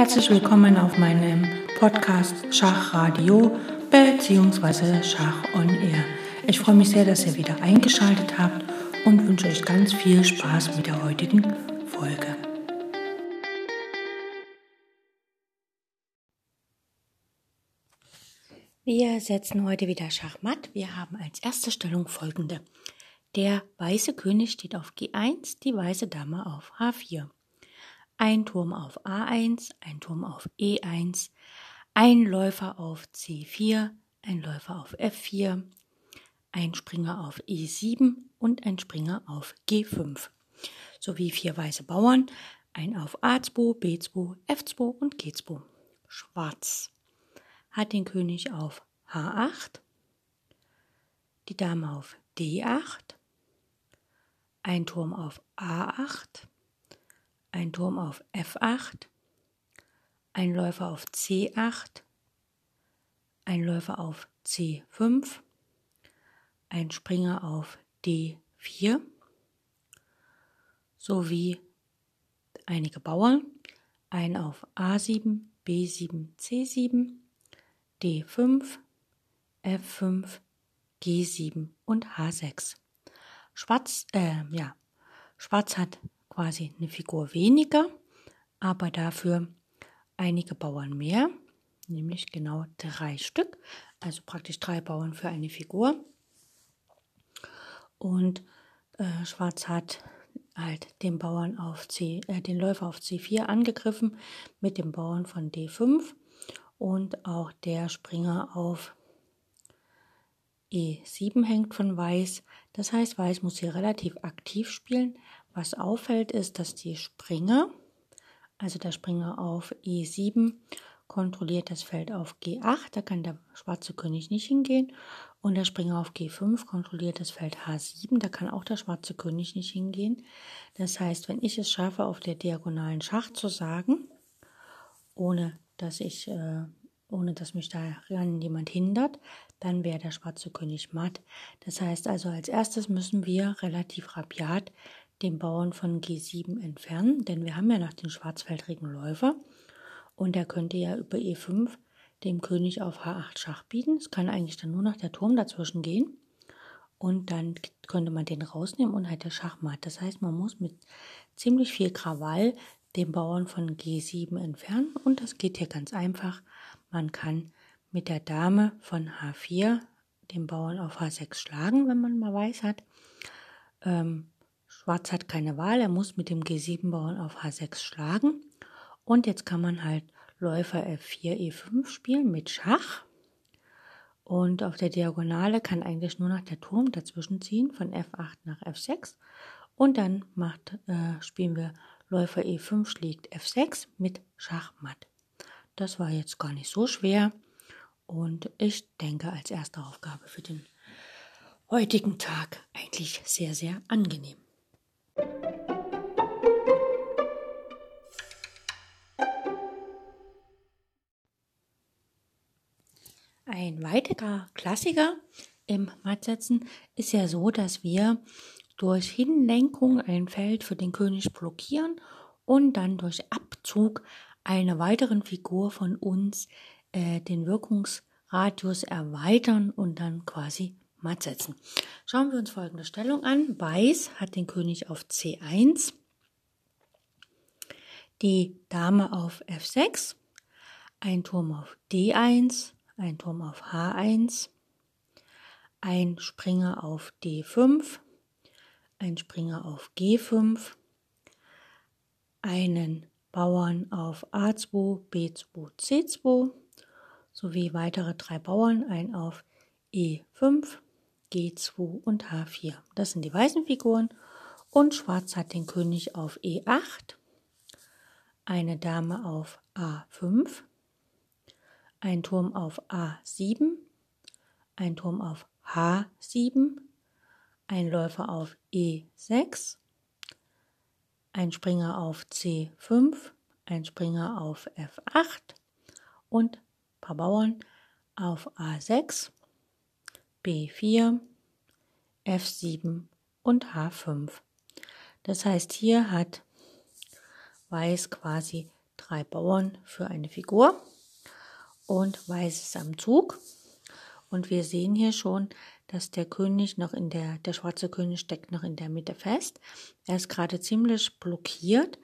Herzlich willkommen auf meinem Podcast Schachradio bzw. Schach on Air. Ich freue mich sehr, dass ihr wieder eingeschaltet habt und wünsche euch ganz viel Spaß mit der heutigen Folge. Wir setzen heute wieder Schachmatt. Wir haben als erste Stellung folgende. Der weiße König steht auf G1, die weiße Dame auf H4 ein Turm auf A1, ein Turm auf E1, ein Läufer auf C4, ein Läufer auf F4, ein Springer auf E7 und ein Springer auf G5, sowie vier weiße Bauern, ein auf A2, B2, F2 und G2. Schwarz hat den König auf H8, die Dame auf D8, ein Turm auf A8, ein Turm auf F8, ein Läufer auf C8, ein Läufer auf C5, ein Springer auf D4 sowie einige Bauern, ein auf A7, B7, C7, D5, F5, G7 und H6. Schwarz, äh, ja, Schwarz hat quasi eine Figur weniger, aber dafür einige Bauern mehr, nämlich genau drei Stück, also praktisch drei Bauern für eine Figur. Und äh, Schwarz hat halt den Bauern auf C, äh, den Läufer auf C4 angegriffen mit dem Bauern von D5 und auch der Springer auf E7 hängt von Weiß. Das heißt, Weiß muss hier relativ aktiv spielen, was auffällt, ist, dass die Springer, also der Springer auf E7, kontrolliert das Feld auf G8, da kann der schwarze König nicht hingehen. Und der Springer auf G5 kontrolliert das Feld H7, da kann auch der schwarze König nicht hingehen. Das heißt, wenn ich es schaffe, auf der diagonalen Schach zu sagen, ohne dass ich, äh, ohne dass mich daran jemand hindert, dann wäre der schwarze König matt. Das heißt also, als erstes müssen wir relativ rabiat den Bauern von G7 entfernen, denn wir haben ja noch den schwarzfeldrigen Läufer und der könnte ja über E5 dem König auf H8 Schach bieten. Es kann eigentlich dann nur noch der Turm dazwischen gehen und dann könnte man den rausnehmen und halt der Schachmatt. Das heißt, man muss mit ziemlich viel Krawall den Bauern von G7 entfernen und das geht hier ganz einfach. Man kann mit der Dame von H4 den Bauern auf H6 schlagen, wenn man mal weiß hat. Ähm, Schwarz hat keine Wahl, er muss mit dem G7-Bauern auf H6 schlagen. Und jetzt kann man halt Läufer F4, E5 spielen mit Schach. Und auf der Diagonale kann eigentlich nur noch der Turm dazwischen ziehen, von F8 nach F6. Und dann macht, äh, spielen wir Läufer E5 schlägt F6 mit Schachmatt. Das war jetzt gar nicht so schwer. Und ich denke als erste Aufgabe für den heutigen Tag eigentlich sehr, sehr angenehm. Ein weiterer Klassiker im Mattsetzen ist ja so, dass wir durch Hinlenkung ein Feld für den König blockieren und dann durch Abzug einer weiteren Figur von uns äh, den Wirkungsradius erweitern und dann quasi matt setzen. Schauen wir uns folgende Stellung an. Weiß hat den König auf C1, die Dame auf F6, ein Turm auf D1, ein Turm auf H1, ein Springer auf D5, ein Springer auf G5, einen Bauern auf A2, B2, C2 sowie weitere drei Bauern, ein auf E5, G2 und H4. Das sind die weißen Figuren und Schwarz hat den König auf E8, eine Dame auf A5, ein Turm auf A7, ein Turm auf H7, ein Läufer auf E6, ein Springer auf C5, ein Springer auf F8 und ein paar Bauern auf A6, B4, F7 und H5. Das heißt, hier hat Weiß quasi drei Bauern für eine Figur und Weiß ist am Zug. Und wir sehen hier schon, dass der König noch in der, der schwarze König steckt noch in der Mitte fest. Er ist gerade ziemlich blockiert.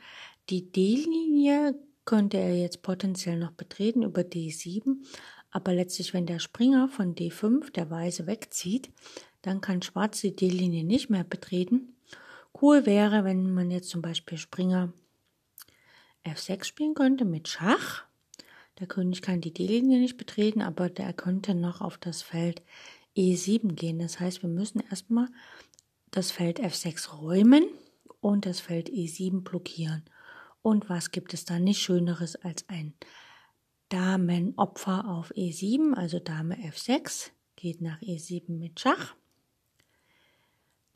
Die D-Linie könnte er jetzt potenziell noch betreten über D7, aber letztlich, wenn der Springer von D5 der Weiße wegzieht, dann kann Schwarz die D-Linie nicht mehr betreten. Cool wäre, wenn man jetzt zum Beispiel Springer F6 spielen könnte mit Schach. Der König kann die D-Linie nicht betreten, aber der könnte noch auf das Feld E7 gehen. Das heißt, wir müssen erstmal das Feld F6 räumen und das Feld E7 blockieren. Und was gibt es da nicht Schöneres als ein Damenopfer auf E7, also Dame F6, geht nach E7 mit Schach.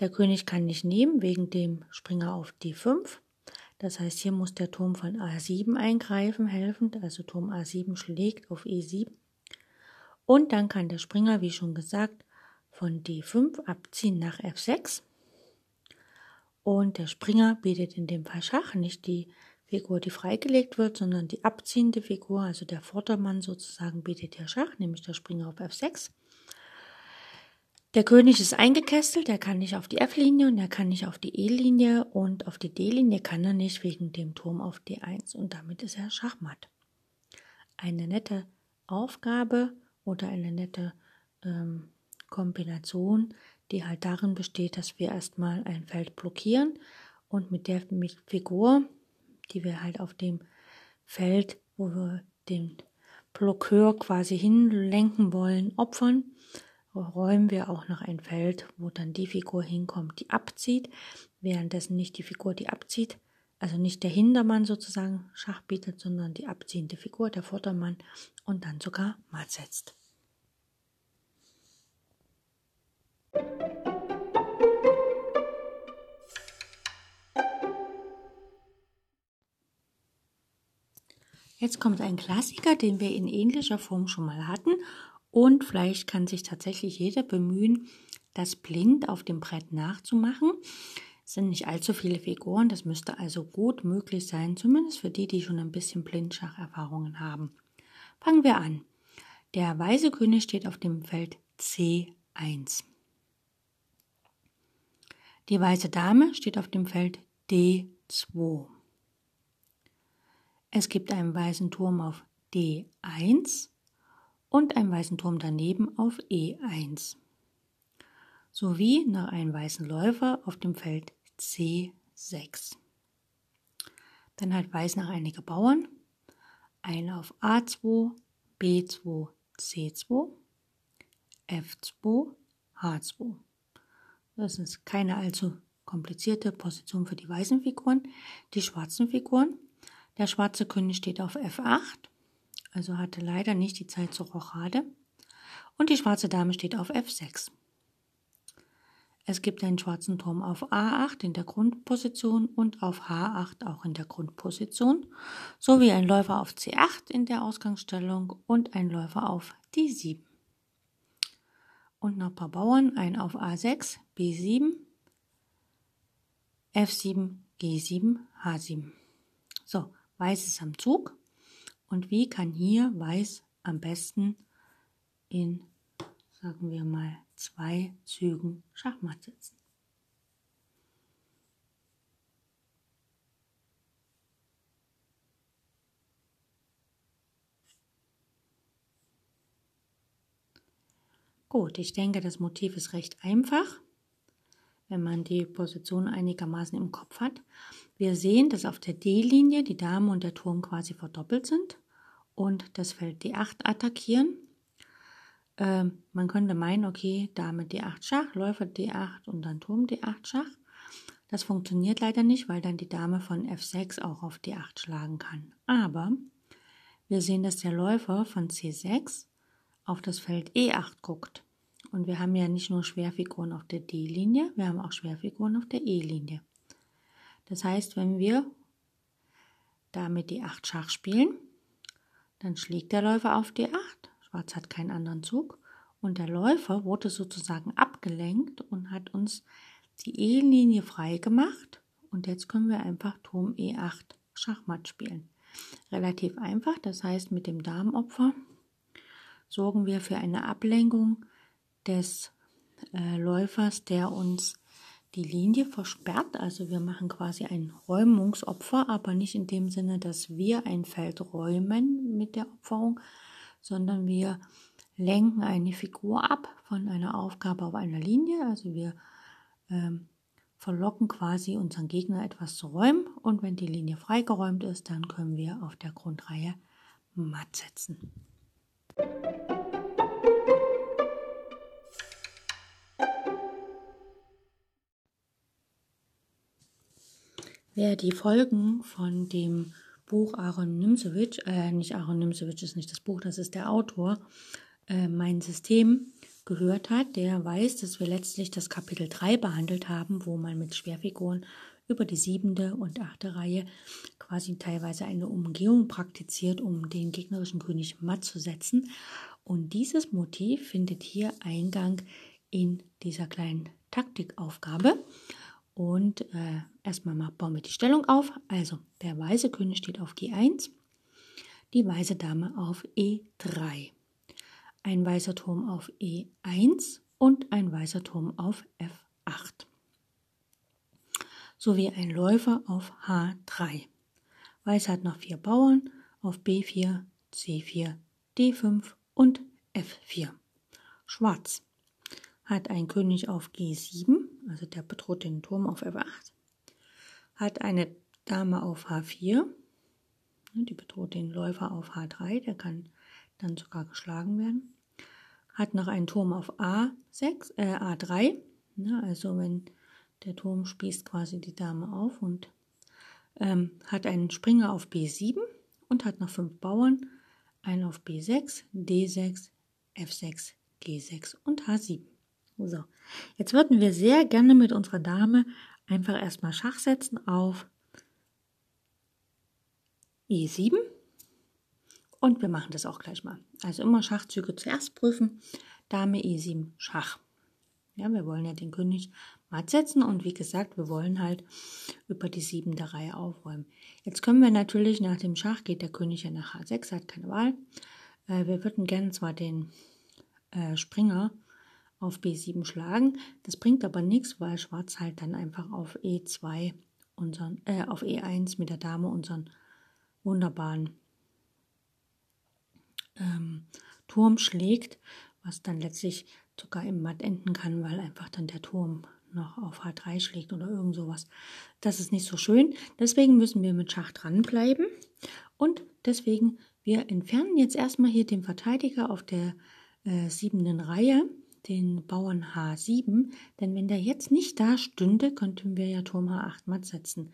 Der König kann nicht nehmen wegen dem Springer auf D5. Das heißt, hier muss der Turm von A7 eingreifen, helfend. Also Turm A7 schlägt auf E7. Und dann kann der Springer, wie schon gesagt, von D5 abziehen nach F6. Und der Springer bietet in dem Fall Schach, nicht die Figur, die freigelegt wird, sondern die abziehende Figur, also der Vordermann sozusagen, bietet hier Schach, nämlich der Springer auf F6. Der König ist eingekesselt, er kann nicht auf die F-Linie und er kann nicht auf die E-Linie und auf die D-Linie kann er nicht wegen dem Turm auf D1 und damit ist er Schachmatt. Eine nette Aufgabe oder eine nette ähm, Kombination, die halt darin besteht, dass wir erstmal ein Feld blockieren und mit der mit Figur, die wir halt auf dem Feld, wo wir den Blockeur quasi hinlenken wollen, opfern räumen wir auch noch ein Feld, wo dann die Figur hinkommt, die abzieht, währenddessen nicht die Figur, die abzieht, also nicht der Hintermann sozusagen Schach bietet, sondern die abziehende Figur, der Vordermann und dann sogar matt setzt. Jetzt kommt ein Klassiker, den wir in ähnlicher Form schon mal hatten und vielleicht kann sich tatsächlich jeder bemühen, das blind auf dem Brett nachzumachen. Es sind nicht allzu viele Figuren, das müsste also gut möglich sein, zumindest für die, die schon ein bisschen Blindschacherfahrungen haben. Fangen wir an. Der weiße König steht auf dem Feld C1. Die weiße Dame steht auf dem Feld D2. Es gibt einen weißen Turm auf D1 und einen weißen Turm daneben auf E1 sowie noch einen weißen Läufer auf dem Feld C6. Dann hat Weiß noch einige Bauern, eine auf A2, B2, C2, F2, H2. Das ist keine allzu komplizierte Position für die weißen Figuren. Die schwarzen Figuren. Der schwarze König steht auf F8 also hatte leider nicht die Zeit zur Rochade. Und die schwarze Dame steht auf F6. Es gibt einen schwarzen Turm auf A8 in der Grundposition und auf H8 auch in der Grundposition, sowie ein Läufer auf C8 in der Ausgangsstellung und ein Läufer auf D7. Und noch ein paar Bauern, ein auf A6, B7, F7, G7, H7. So, Weiß ist am Zug. Und wie kann hier Weiß am besten in, sagen wir mal, zwei Zügen Schachmatt sitzen? Gut, ich denke, das Motiv ist recht einfach, wenn man die Position einigermaßen im Kopf hat. Wir sehen, dass auf der D-Linie die Dame und der Turm quasi verdoppelt sind und das Feld D8 attackieren. Ähm, man könnte meinen, okay, Dame D8 Schach, Läufer D8 und dann Turm D8 Schach. Das funktioniert leider nicht, weil dann die Dame von F6 auch auf D8 schlagen kann. Aber wir sehen, dass der Läufer von C6 auf das Feld E8 guckt. Und wir haben ja nicht nur Schwerfiguren auf der D-Linie, wir haben auch Schwerfiguren auf der E-Linie. Das heißt, wenn wir damit die 8 Schach spielen, dann schlägt der Läufer auf D8. Schwarz hat keinen anderen Zug. Und der Läufer wurde sozusagen abgelenkt und hat uns die E-Linie frei gemacht. Und jetzt können wir einfach Turm E8 Schachmatt spielen. relativ einfach. Das heißt, mit dem Damenopfer sorgen wir für eine Ablenkung des äh, Läufers, der uns die Linie versperrt. Also wir machen quasi ein Räumungsopfer, aber nicht in dem Sinne, dass wir ein Feld räumen mit der Opferung, sondern wir lenken eine Figur ab von einer Aufgabe auf einer Linie. Also wir ähm, verlocken quasi unseren Gegner etwas zu räumen und wenn die Linie freigeräumt ist, dann können wir auf der Grundreihe matt setzen. Wer die Folgen von dem Buch Aaron Nimzowitsch, äh, nicht Aaron Nimzowitsch ist nicht das Buch, das ist der Autor, äh, mein System gehört hat, der weiß, dass wir letztlich das Kapitel 3 behandelt haben, wo man mit Schwerfiguren über die siebente und achte Reihe quasi teilweise eine Umgehung praktiziert, um den gegnerischen König matt zu setzen. Und dieses Motiv findet hier Eingang in dieser kleinen Taktikaufgabe. Und äh, erstmal bauen wir die Stellung auf. Also der weiße König steht auf G1, die weiße Dame auf E3, ein weißer Turm auf E1 und ein weißer Turm auf F8 sowie ein Läufer auf H3. Weiß hat noch vier Bauern auf B4, C4, D5 und F4. Schwarz hat ein König auf G7, also der bedroht den Turm auf F8, hat eine Dame auf H4, ne, die bedroht den Läufer auf H3, der kann dann sogar geschlagen werden, hat noch einen Turm auf A6, äh, A3, ne, also wenn der Turm spießt quasi die Dame auf und ähm, hat einen Springer auf B7 und hat noch fünf Bauern, einen auf B6, D6, F6, G6 und H7. So, jetzt würden wir sehr gerne mit unserer Dame einfach erstmal Schach setzen auf E7 und wir machen das auch gleich mal. Also immer Schachzüge zuerst prüfen. Dame E7 Schach. Ja, wir wollen ja den König matt setzen und wie gesagt, wir wollen halt über die siebente Reihe aufräumen. Jetzt können wir natürlich nach dem Schach geht der König ja nach H6, hat keine Wahl. Äh, wir würden gerne zwar den äh, Springer auf B7 schlagen. Das bringt aber nichts, weil Schwarz halt dann einfach auf E2 unseren, äh, auf E1 mit der Dame unseren wunderbaren ähm, Turm schlägt, was dann letztlich sogar im Matt enden kann, weil einfach dann der Turm noch auf H3 schlägt oder irgend sowas. Das ist nicht so schön. Deswegen müssen wir mit Schach dranbleiben und deswegen wir entfernen jetzt erstmal hier den Verteidiger auf der äh, siebenden Reihe den Bauern H7, denn wenn der jetzt nicht da stünde, könnten wir ja Turm H8 matt setzen.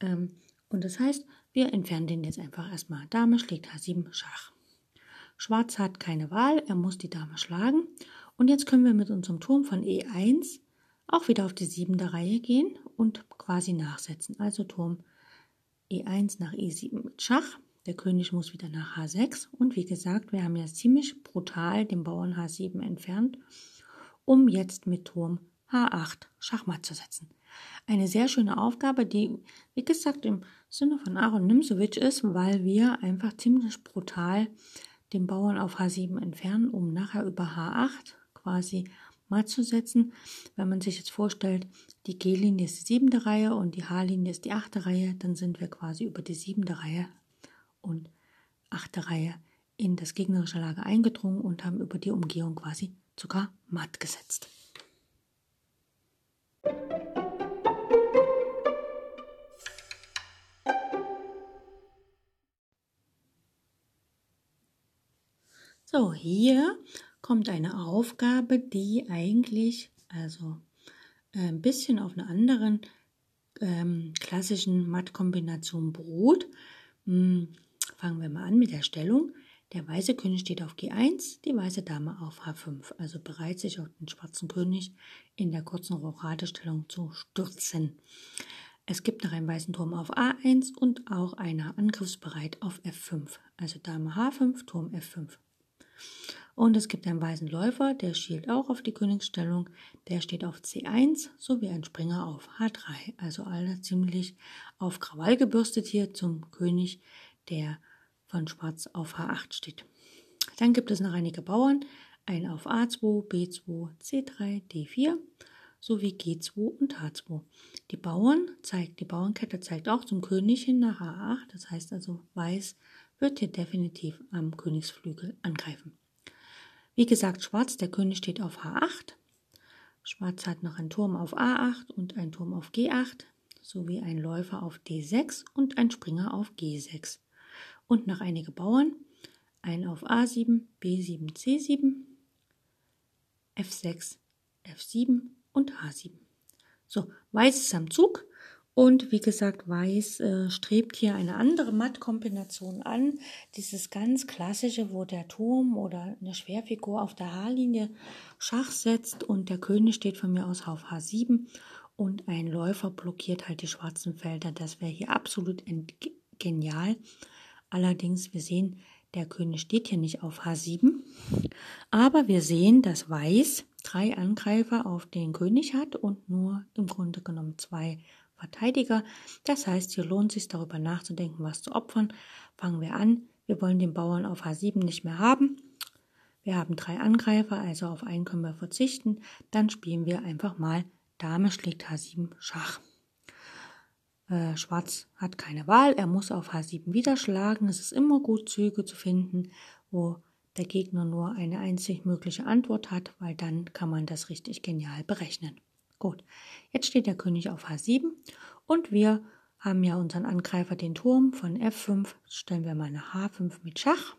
Ähm, und das heißt, wir entfernen den jetzt einfach erstmal. Dame schlägt H7 Schach. Schwarz hat keine Wahl, er muss die Dame schlagen. Und jetzt können wir mit unserem Turm von E1 auch wieder auf die siebente Reihe gehen und quasi nachsetzen. Also Turm E1 nach E7 mit Schach. Der König muss wieder nach H6 und wie gesagt, wir haben ja ziemlich brutal den Bauern H7 entfernt, um jetzt mit Turm H8 Schachmatt zu setzen. Eine sehr schöne Aufgabe, die, wie gesagt, im Sinne von Aaron Nimzowitsch ist, weil wir einfach ziemlich brutal den Bauern auf H7 entfernen, um nachher über H8 quasi matt zu setzen. Wenn man sich jetzt vorstellt, die G-Linie ist die siebente Reihe und die H-Linie ist die achte Reihe, dann sind wir quasi über die siebente Reihe und achte Reihe in das gegnerische Lager eingedrungen und haben über die Umgehung quasi sogar matt gesetzt. So, hier kommt eine Aufgabe, die eigentlich also äh, ein bisschen auf einer anderen ähm, klassischen Mattkombination beruht. Fangen wir mal an mit der Stellung. Der weiße König steht auf G1, die weiße Dame auf H5, also bereit, sich auf den schwarzen König in der kurzen Rochadestellung zu stürzen. Es gibt noch einen weißen Turm auf A1 und auch einer angriffsbereit auf F5, also Dame H5, Turm F5. Und es gibt einen weißen Läufer, der schielt auch auf die Königsstellung, der steht auf C1 sowie ein Springer auf H3, also alle ziemlich auf Krawall gebürstet hier zum König der von Schwarz auf H8 steht. Dann gibt es noch einige Bauern, ein auf A2, B2, C3, D4 sowie G2 und H2. Die Bauern zeigt, die Bauernkette zeigt auch zum König hin nach A8, das heißt also Weiß wird hier definitiv am Königsflügel angreifen. Wie gesagt, Schwarz, der König steht auf H8. Schwarz hat noch einen Turm auf A8 und einen Turm auf G8 sowie einen Läufer auf D6 und einen Springer auf G6. Und noch einige Bauern, ein auf A7, B7, C7, F6, F7 und H7. So, Weiß ist am Zug und wie gesagt, Weiß äh, strebt hier eine andere Mattkombination an. Dieses ganz klassische, wo der Turm oder eine Schwerfigur auf der H-Linie Schach setzt und der König steht von mir aus auf H7 und ein Läufer blockiert halt die schwarzen Felder. Das wäre hier absolut genial. Allerdings, wir sehen, der König steht hier nicht auf H7, aber wir sehen, dass Weiß drei Angreifer auf den König hat und nur im Grunde genommen zwei Verteidiger. Das heißt, hier lohnt es sich darüber nachzudenken, was zu opfern. Fangen wir an. Wir wollen den Bauern auf H7 nicht mehr haben. Wir haben drei Angreifer, also auf einen können wir verzichten. Dann spielen wir einfach mal Dame schlägt H7 Schach. Äh, Schwarz hat keine Wahl, er muss auf H7 wieder schlagen. Es ist immer gut, Züge zu finden, wo der Gegner nur eine einzig mögliche Antwort hat, weil dann kann man das richtig genial berechnen. Gut, jetzt steht der König auf H7 und wir haben ja unseren Angreifer den Turm von F5, stellen wir mal nach H5 mit Schach.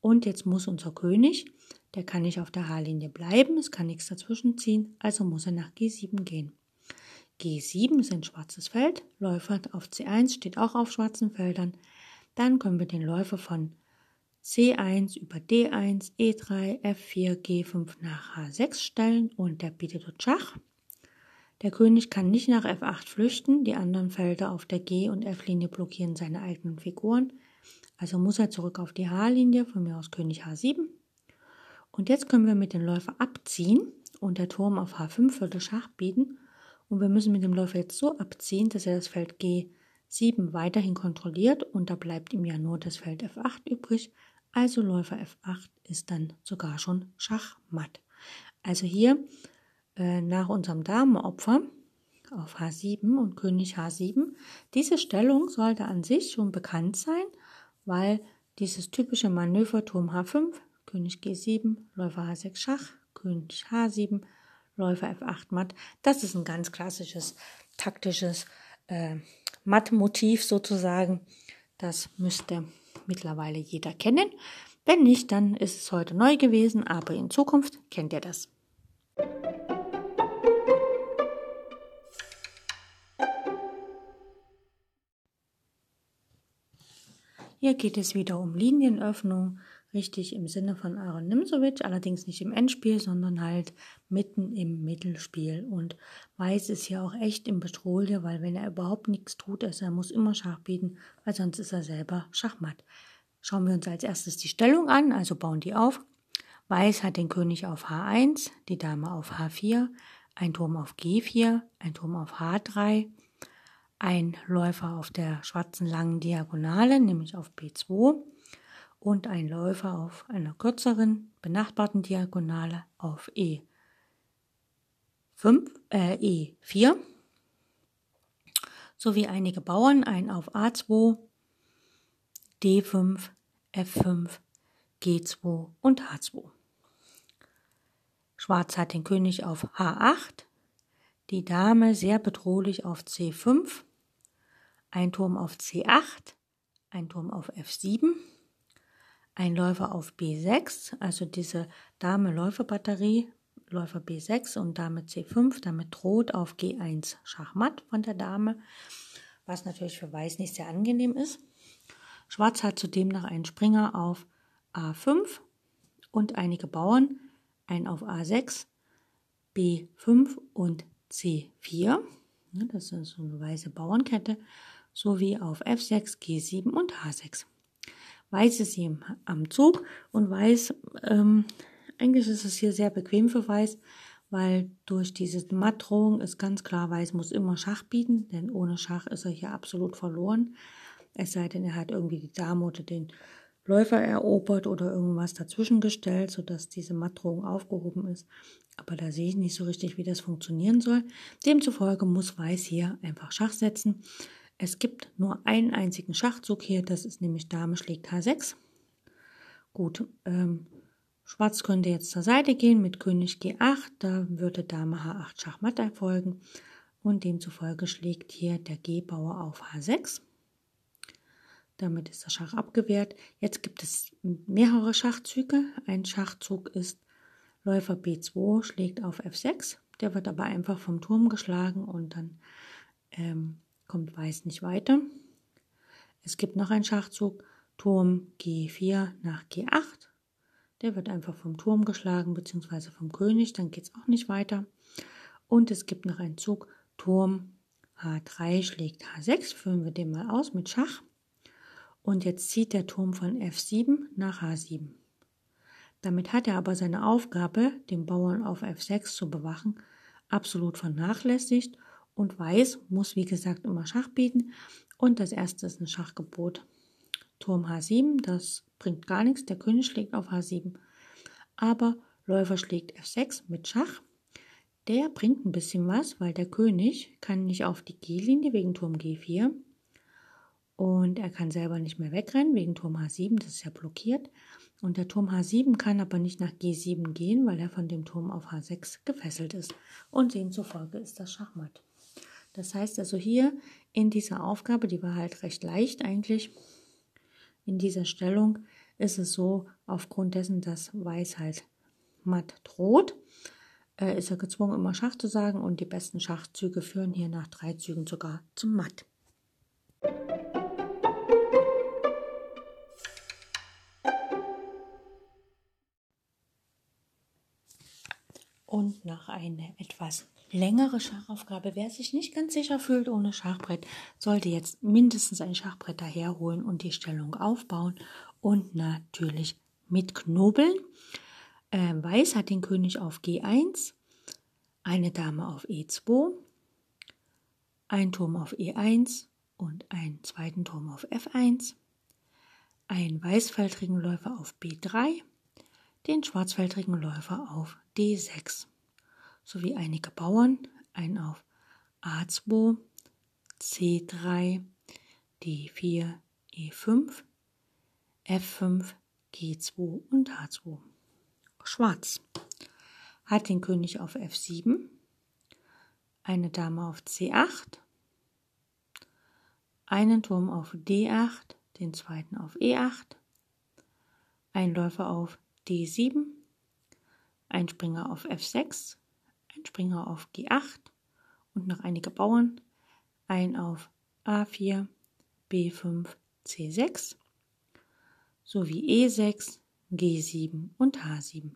Und jetzt muss unser König, der kann nicht auf der H-Linie bleiben, es kann nichts dazwischen ziehen, also muss er nach G7 gehen. G7 ist ein schwarzes Feld, Läufer auf C1 steht auch auf schwarzen Feldern. Dann können wir den Läufer von C1 über D1, E3, F4, G5 nach H6 stellen und der bietet dort Schach. Der König kann nicht nach F8 flüchten, die anderen Felder auf der G- und F-Linie blockieren seine eigenen Figuren. Also muss er zurück auf die H-Linie, von mir aus König H7. Und jetzt können wir mit dem Läufer abziehen und der Turm auf H5 würde Schach bieten. Und wir müssen mit dem Läufer jetzt so abziehen, dass er das Feld G7 weiterhin kontrolliert und da bleibt ihm ja nur das Feld F8 übrig. Also Läufer F8 ist dann sogar schon Schachmatt. Also hier äh, nach unserem Damenopfer auf H7 und König H7. Diese Stellung sollte an sich schon bekannt sein, weil dieses typische Manöver Turm H5, König G7, Läufer H6 Schach, König H7, Läufer F8 Matt, das ist ein ganz klassisches taktisches äh, Mattmotiv sozusagen. Das müsste mittlerweile jeder kennen. Wenn nicht, dann ist es heute neu gewesen, aber in Zukunft kennt ihr das. Hier geht es wieder um Linienöffnung, richtig im Sinne von Aaron Nimzowitsch, allerdings nicht im Endspiel, sondern halt mitten im Mittelspiel. Und Weiß ist hier auch echt im Betrolie, weil wenn er überhaupt nichts tut, also er muss immer Schach bieten, weil sonst ist er selber Schachmatt. Schauen wir uns als erstes die Stellung an, also bauen die auf. Weiß hat den König auf H1, die Dame auf H4, ein Turm auf G4, ein Turm auf H3, ein Läufer auf der schwarzen langen Diagonale, nämlich auf B2 und ein Läufer auf einer kürzeren benachbarten Diagonale auf E5, äh, E4 sowie einige Bauern, ein auf A2, D5, F5, G2 und H2. Schwarz hat den König auf H8, die Dame sehr bedrohlich auf C5 ein Turm auf C8, ein Turm auf F7, ein Läufer auf B6, also diese Dame-Läufer-Batterie, Läufer B6 und Dame C5, damit droht auf G1 Schachmatt von der Dame, was natürlich für Weiß nicht sehr angenehm ist. Schwarz hat zudem noch einen Springer auf A5 und einige Bauern, ein auf A6, B5 und C4. Das ist so eine weiße Bauernkette sowie auf F6, G7 und H6. Weiß ist hier am Zug und Weiß, ähm, eigentlich ist es hier sehr bequem für Weiß, weil durch diese Mattdrohung ist ganz klar, Weiß muss immer Schach bieten, denn ohne Schach ist er hier absolut verloren. Es sei denn, er hat irgendwie die Dame oder den Läufer erobert oder irgendwas dazwischen gestellt, sodass diese Mattdrohung aufgehoben ist. Aber da sehe ich nicht so richtig, wie das funktionieren soll. Demzufolge muss Weiß hier einfach Schach setzen. Es gibt nur einen einzigen Schachzug hier, das ist nämlich Dame schlägt H6. Gut, ähm, Schwarz könnte jetzt zur Seite gehen mit König G8, da würde Dame H8 Schachmatt erfolgen und demzufolge schlägt hier der G-Bauer auf H6. Damit ist der Schach abgewehrt. Jetzt gibt es mehrere Schachzüge. Ein Schachzug ist Läufer B2 schlägt auf F6. Der wird aber einfach vom Turm geschlagen und dann ähm, kommt Weiß nicht weiter. Es gibt noch einen Schachzug Turm G4 nach G8. Der wird einfach vom Turm geschlagen, beziehungsweise vom König, dann geht es auch nicht weiter. Und es gibt noch einen Zug, Turm H3 schlägt H6, führen wir den mal aus mit Schach. Und jetzt zieht der Turm von F7 nach H7. Damit hat er aber seine Aufgabe, den Bauern auf F6 zu bewachen, absolut vernachlässigt und Weiß muss, wie gesagt, immer Schach bieten. Und das erste ist ein Schachgebot. Turm H7, das bringt gar nichts, der König schlägt auf H7. Aber Läufer schlägt F6 mit Schach. Der bringt ein bisschen was, weil der König kann nicht auf die G-Linie wegen Turm G4 und er kann selber nicht mehr wegrennen wegen Turm H7, das ist ja blockiert. Und der Turm H7 kann aber nicht nach G7 gehen, weil er von dem Turm auf H6 gefesselt ist. Und demzufolge ist das Schachmatt. Das heißt also hier in dieser Aufgabe, die war halt recht leicht eigentlich, in dieser Stellung ist es so, aufgrund dessen, dass Weiß halt matt droht, äh, ist er gezwungen, immer Schach zu sagen und die besten Schachzüge führen hier nach drei Zügen sogar zum Matt. Und nach einer etwas längere Schachaufgabe. Wer sich nicht ganz sicher fühlt ohne Schachbrett, sollte jetzt mindestens ein Schachbrett daherholen und die Stellung aufbauen und natürlich mit Knobeln. Äh, Weiß hat den König auf G1, eine Dame auf E2, ein Turm auf E1 und einen zweiten Turm auf F1, einen weißfeldrigen Läufer auf B3, den schwarzfeldrigen Läufer auf D6 sowie einige Bauern, ein auf A2, C3, D4, E5, F5, G2 und H2. Schwarz hat den König auf F7, eine Dame auf C8, einen Turm auf D8, den zweiten auf E8, ein Läufer auf D7, ein Springer auf F6, ein Springer auf G8 und noch einige Bauern, ein auf A4, B5, C6 sowie E6, G7 und H7.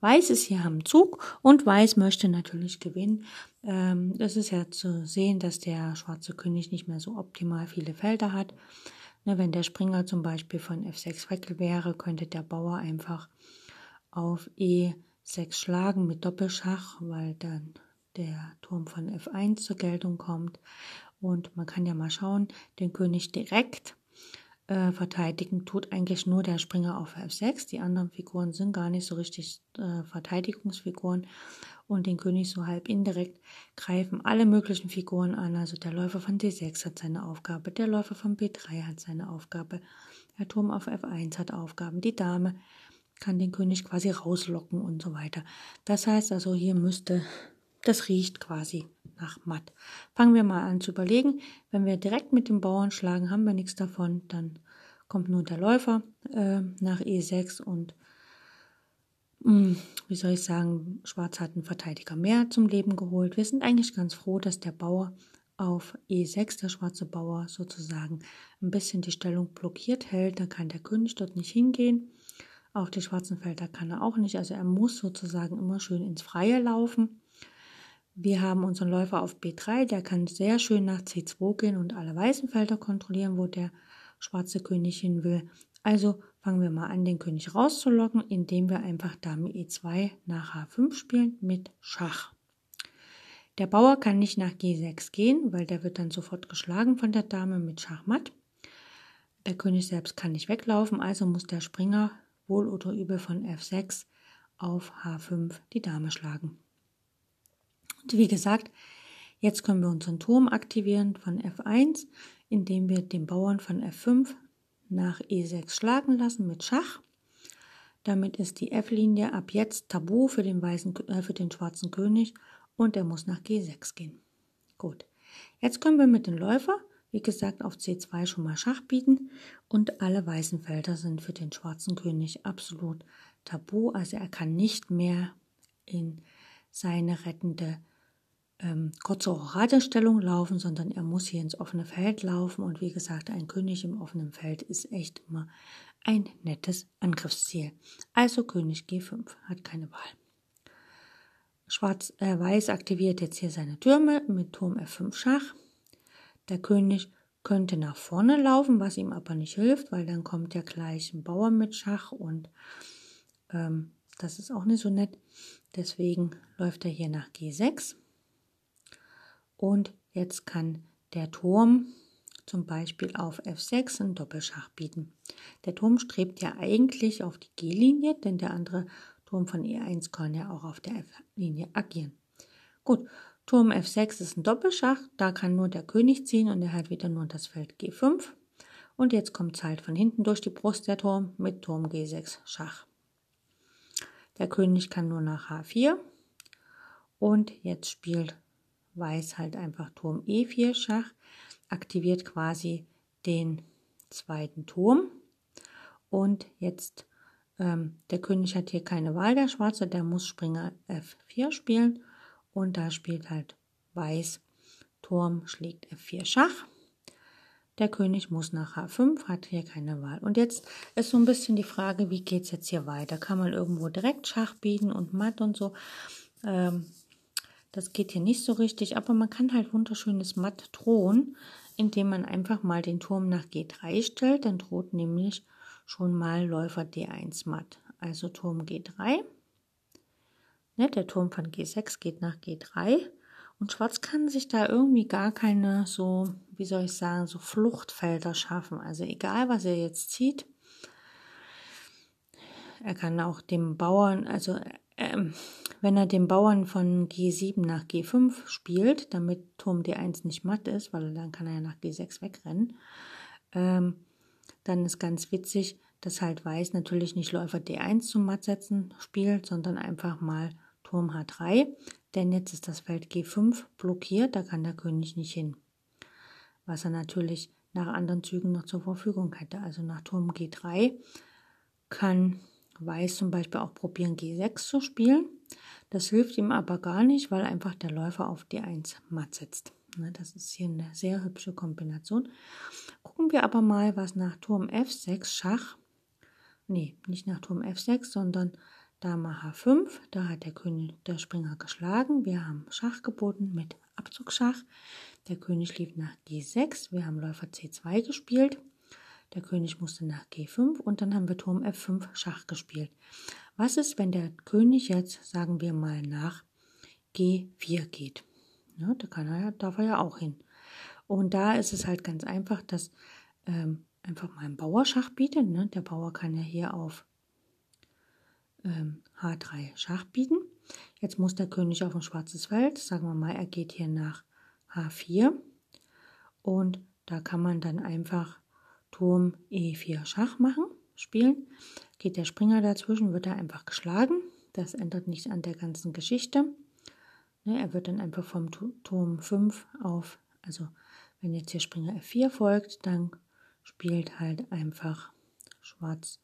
Weiß ist hier am Zug und Weiß möchte natürlich gewinnen. Ähm, das ist ja zu sehen, dass der schwarze König nicht mehr so optimal viele Felder hat. Ne, wenn der Springer zum Beispiel von F6 weg wäre, könnte der Bauer einfach auf E6 sechs Schlagen mit Doppelschach, weil dann der Turm von F1 zur Geltung kommt. Und man kann ja mal schauen, den König direkt äh, verteidigen tut eigentlich nur der Springer auf F6. Die anderen Figuren sind gar nicht so richtig äh, Verteidigungsfiguren. Und den König so halb indirekt greifen alle möglichen Figuren an. Also der Läufer von D6 hat seine Aufgabe, der Läufer von B3 hat seine Aufgabe, der Turm auf F1 hat Aufgaben, die Dame kann den König quasi rauslocken und so weiter. Das heißt also, hier müsste, das riecht quasi nach matt. Fangen wir mal an zu überlegen. Wenn wir direkt mit dem Bauern schlagen, haben wir nichts davon. Dann kommt nur der Läufer äh, nach E6 und mh, hm, wie soll ich sagen, Schwarz hat einen Verteidiger mehr zum Leben geholt. Wir sind eigentlich ganz froh, dass der Bauer auf E6, der schwarze Bauer sozusagen, ein bisschen die Stellung blockiert hält. Da kann der König dort nicht hingehen. Auf die schwarzen Felder kann er auch nicht. Also er muss sozusagen immer schön ins Freie laufen. Wir haben unseren Läufer auf B3, der kann sehr schön nach C2 gehen und alle weißen Felder kontrollieren, wo der schwarze König hin will. Also fangen wir mal an, den König rauszulocken, indem wir einfach Dame E2 nach H5 spielen mit Schach. Der Bauer kann nicht nach G6 gehen, weil der wird dann sofort geschlagen von der Dame mit Schachmatt. Der König selbst kann nicht weglaufen, also muss der Springer wohl oder übel von F6 auf H5 die Dame schlagen. Und wie gesagt, jetzt können wir unseren Turm aktivieren von F1, indem wir den Bauern von F5 nach E6 schlagen lassen mit Schach. Damit ist die F-Linie ab jetzt tabu für den, weißen, äh, für den schwarzen König und er muss nach G6 gehen. Gut, jetzt können wir mit dem Läufer, wie gesagt, auf C2 schon mal Schach bieten und alle weißen Felder sind für den schwarzen König absolut tabu. Also er kann nicht mehr in seine rettende ähm, kurze Radestellung laufen, sondern er muss hier ins offene Feld laufen. Und wie gesagt, ein König im offenen Feld ist echt immer ein nettes Angriffsziel. Also König G5 hat keine Wahl. Schwarz-Weiß äh, aktiviert jetzt hier seine Türme mit Turm F5 Schach. Der König könnte nach vorne laufen, was ihm aber nicht hilft, weil dann kommt ja gleich ein Bauer mit Schach und ähm, das ist auch nicht so nett. Deswegen läuft er hier nach G6. Und jetzt kann der Turm zum Beispiel auf F6 einen Doppelschach bieten. Der Turm strebt ja eigentlich auf die G-Linie, denn der andere Turm von E1 kann ja auch auf der F-Linie agieren. Gut, Turm F6 ist ein Doppelschach, da kann nur der König ziehen und er hat wieder nur das Feld G5. Und jetzt kommt es halt von hinten durch die Brust der Turm mit Turm G6 Schach. Der König kann nur nach H4 und jetzt spielt Weiß halt einfach Turm E4 Schach, aktiviert quasi den zweiten Turm. Und jetzt, ähm, der König hat hier keine Wahl, der Schwarze, der muss Springer F4 spielen. Und da spielt halt Weiß Turm schlägt F4 Schach. Der König muss nach H5, hat hier keine Wahl. Und jetzt ist so ein bisschen die Frage, wie geht es jetzt hier weiter? Kann man irgendwo direkt Schach bieten und Matt und so? Ähm, das geht hier nicht so richtig, aber man kann halt wunderschönes Matt drohen, indem man einfach mal den Turm nach G3 stellt. Dann droht nämlich schon mal Läufer D1 matt. Also Turm G3. Ne, der Turm von G6 geht nach G3. Und Schwarz kann sich da irgendwie gar keine so, wie soll ich sagen, so Fluchtfelder schaffen. Also egal, was er jetzt zieht. Er kann auch dem Bauern, also ähm, wenn er den Bauern von G7 nach G5 spielt, damit Turm D1 nicht matt ist, weil dann kann er ja nach G6 wegrennen, ähm, dann ist ganz witzig, dass halt Weiß natürlich nicht Läufer D1 zum Mattsetzen spielt, sondern einfach mal Turm H3, denn jetzt ist das Feld G5 blockiert, da kann der König nicht hin. Was er natürlich nach anderen Zügen noch zur Verfügung hätte. Also nach Turm G3 kann Weiß zum Beispiel auch probieren, G6 zu spielen. Das hilft ihm aber gar nicht, weil einfach der Läufer auf D1 matt setzt. Ne, das ist hier eine sehr hübsche Kombination. Gucken wir aber mal, was nach Turm F6 Schach, nee, nicht nach Turm F6, sondern Dame H5, da hat der König der Springer geschlagen. Wir haben Schach geboten mit Abzugschach. Der König lief nach G6. Wir haben Läufer C2 gespielt. Der König musste nach G5 und dann haben wir Turm F5 Schach gespielt. Was ist, wenn der König jetzt, sagen wir mal, nach G4 geht? Ja, da kann er, darf er ja auch hin. Und da ist es halt ganz einfach, dass ähm, einfach mal ein Bauer Schach bietet. Ne? Der Bauer kann ja hier auf ähm, H3 Schach bieten. Jetzt muss der König auf ein schwarzes Feld. Sagen wir mal, er geht hier nach H4. Und da kann man dann einfach Turm E4 Schach machen, spielen. Geht der Springer dazwischen, wird er einfach geschlagen. Das ändert nichts an der ganzen Geschichte. Ne, er wird dann einfach vom Turm 5 auf, also wenn jetzt hier Springer F4 folgt, dann spielt halt einfach Schwarz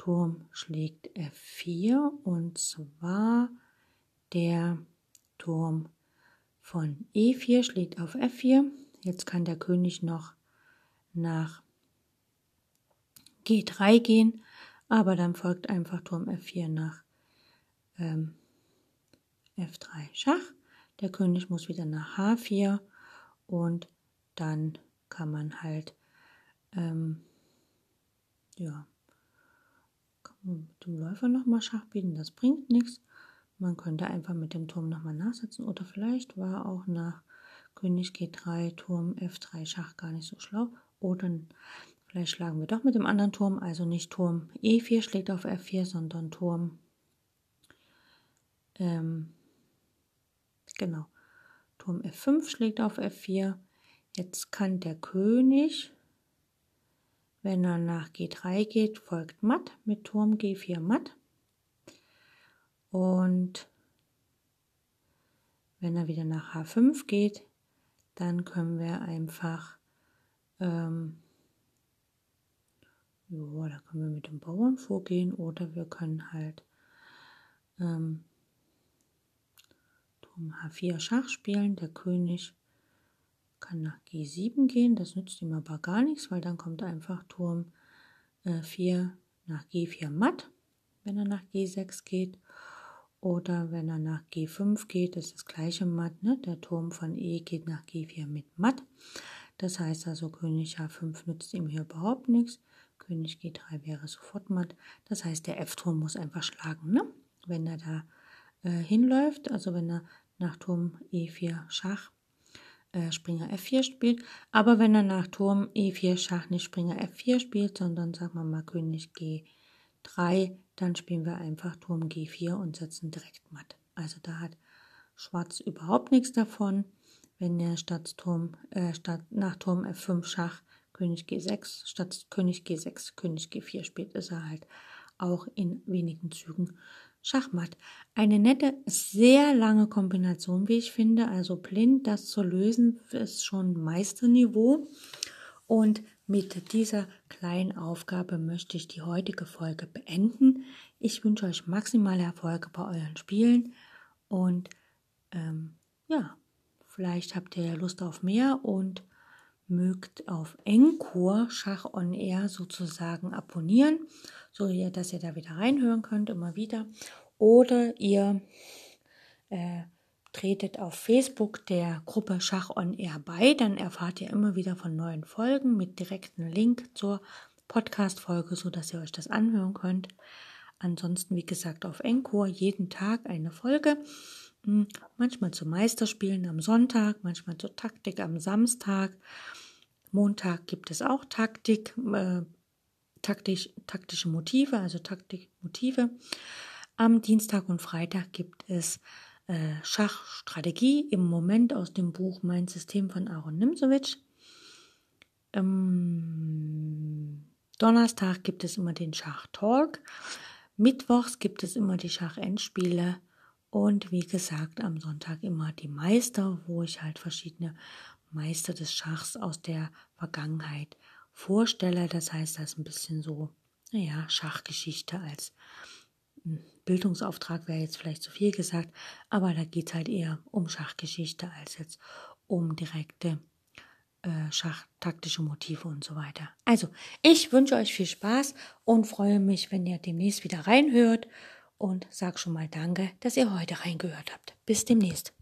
Turm schlägt F4 und zwar der Turm von E4 schlägt auf F4. Jetzt kann der König noch nach G3 gehen, aber dann folgt einfach Turm F4 nach ähm, F3 Schach. Der König muss wieder nach H4 und dann kann man halt ähm, ja, mit dem Läufer nochmal Schach bieten, das bringt nichts. Man könnte einfach mit dem Turm nochmal nachsetzen oder vielleicht war auch nach König G3, Turm F3 Schach gar nicht so schlau. Oder Vielleicht schlagen wir doch mit dem anderen Turm, also nicht Turm E4 schlägt auf F4, sondern Turm, ähm, genau, Turm F5 schlägt auf F4. Jetzt kann der König, wenn er nach G3 geht, folgt matt mit Turm G4 matt. Und wenn er wieder nach H5 geht, dann können wir einfach, ähm, ja, da können wir mit dem Bauern vorgehen oder wir können halt ähm, Turm H4 Schach spielen. Der König kann nach G7 gehen, das nützt ihm aber gar nichts, weil dann kommt einfach Turm äh, 4 nach G4 matt, wenn er nach G6 geht. Oder wenn er nach G5 geht, ist das gleiche matt. Ne? Der Turm von E geht nach G4 mit matt. Das heißt also, König H5 nützt ihm hier überhaupt nichts. König G3 wäre sofort matt. Das heißt, der F-Turm muss einfach schlagen, ne? wenn er da äh, hinläuft. Also wenn er nach Turm E4 Schach äh, Springer F4 spielt. Aber wenn er nach Turm E4 Schach nicht Springer F4 spielt, sondern sagen wir mal König G3, dann spielen wir einfach Turm G4 und setzen direkt matt. Also da hat Schwarz überhaupt nichts davon. Wenn er statt Turm, äh, statt nach Turm F5 Schach König G6 statt König G6 König G4 spielt, ist er halt auch in wenigen Zügen Schachmatt. Eine nette, sehr lange Kombination, wie ich finde. Also blind das zu lösen, ist schon Meisterniveau. Und mit dieser kleinen Aufgabe möchte ich die heutige Folge beenden. Ich wünsche euch maximale Erfolge bei euren Spielen und ähm, ja, vielleicht habt ihr ja Lust auf mehr und mögt auf Encore Schach on Air sozusagen abonnieren, so dass ihr da wieder reinhören könnt, immer wieder. Oder ihr äh, tretet auf Facebook der Gruppe Schach on Air bei, dann erfahrt ihr immer wieder von neuen Folgen mit direktem Link zur Podcast-Folge, sodass ihr euch das anhören könnt. Ansonsten, wie gesagt, auf Encore jeden Tag eine Folge. Hm, manchmal zu Meisterspielen am Sonntag, manchmal zur Taktik am Samstag. Montag gibt es auch Taktik, äh, taktisch, taktische Motive, also Taktikmotive. Am Dienstag und Freitag gibt es äh, Schachstrategie im Moment aus dem Buch Mein System von Aaron Nimzowitsch. Ähm, Donnerstag gibt es immer den Schachtalk. Mittwochs gibt es immer die Schachendspiele. Und wie gesagt, am Sonntag immer die Meister, wo ich halt verschiedene Meister des Schachs aus der Vergangenheit vorstelle. Das heißt, das ist ein bisschen so, naja, Schachgeschichte als hm, Bildungsauftrag wäre jetzt vielleicht zu viel gesagt, aber da geht es halt eher um Schachgeschichte als jetzt um direkte äh, schachtaktische Motive und so weiter. Also, ich wünsche euch viel Spaß und freue mich, wenn ihr demnächst wieder reinhört und sag schon mal Danke, dass ihr heute reingehört habt. Bis demnächst.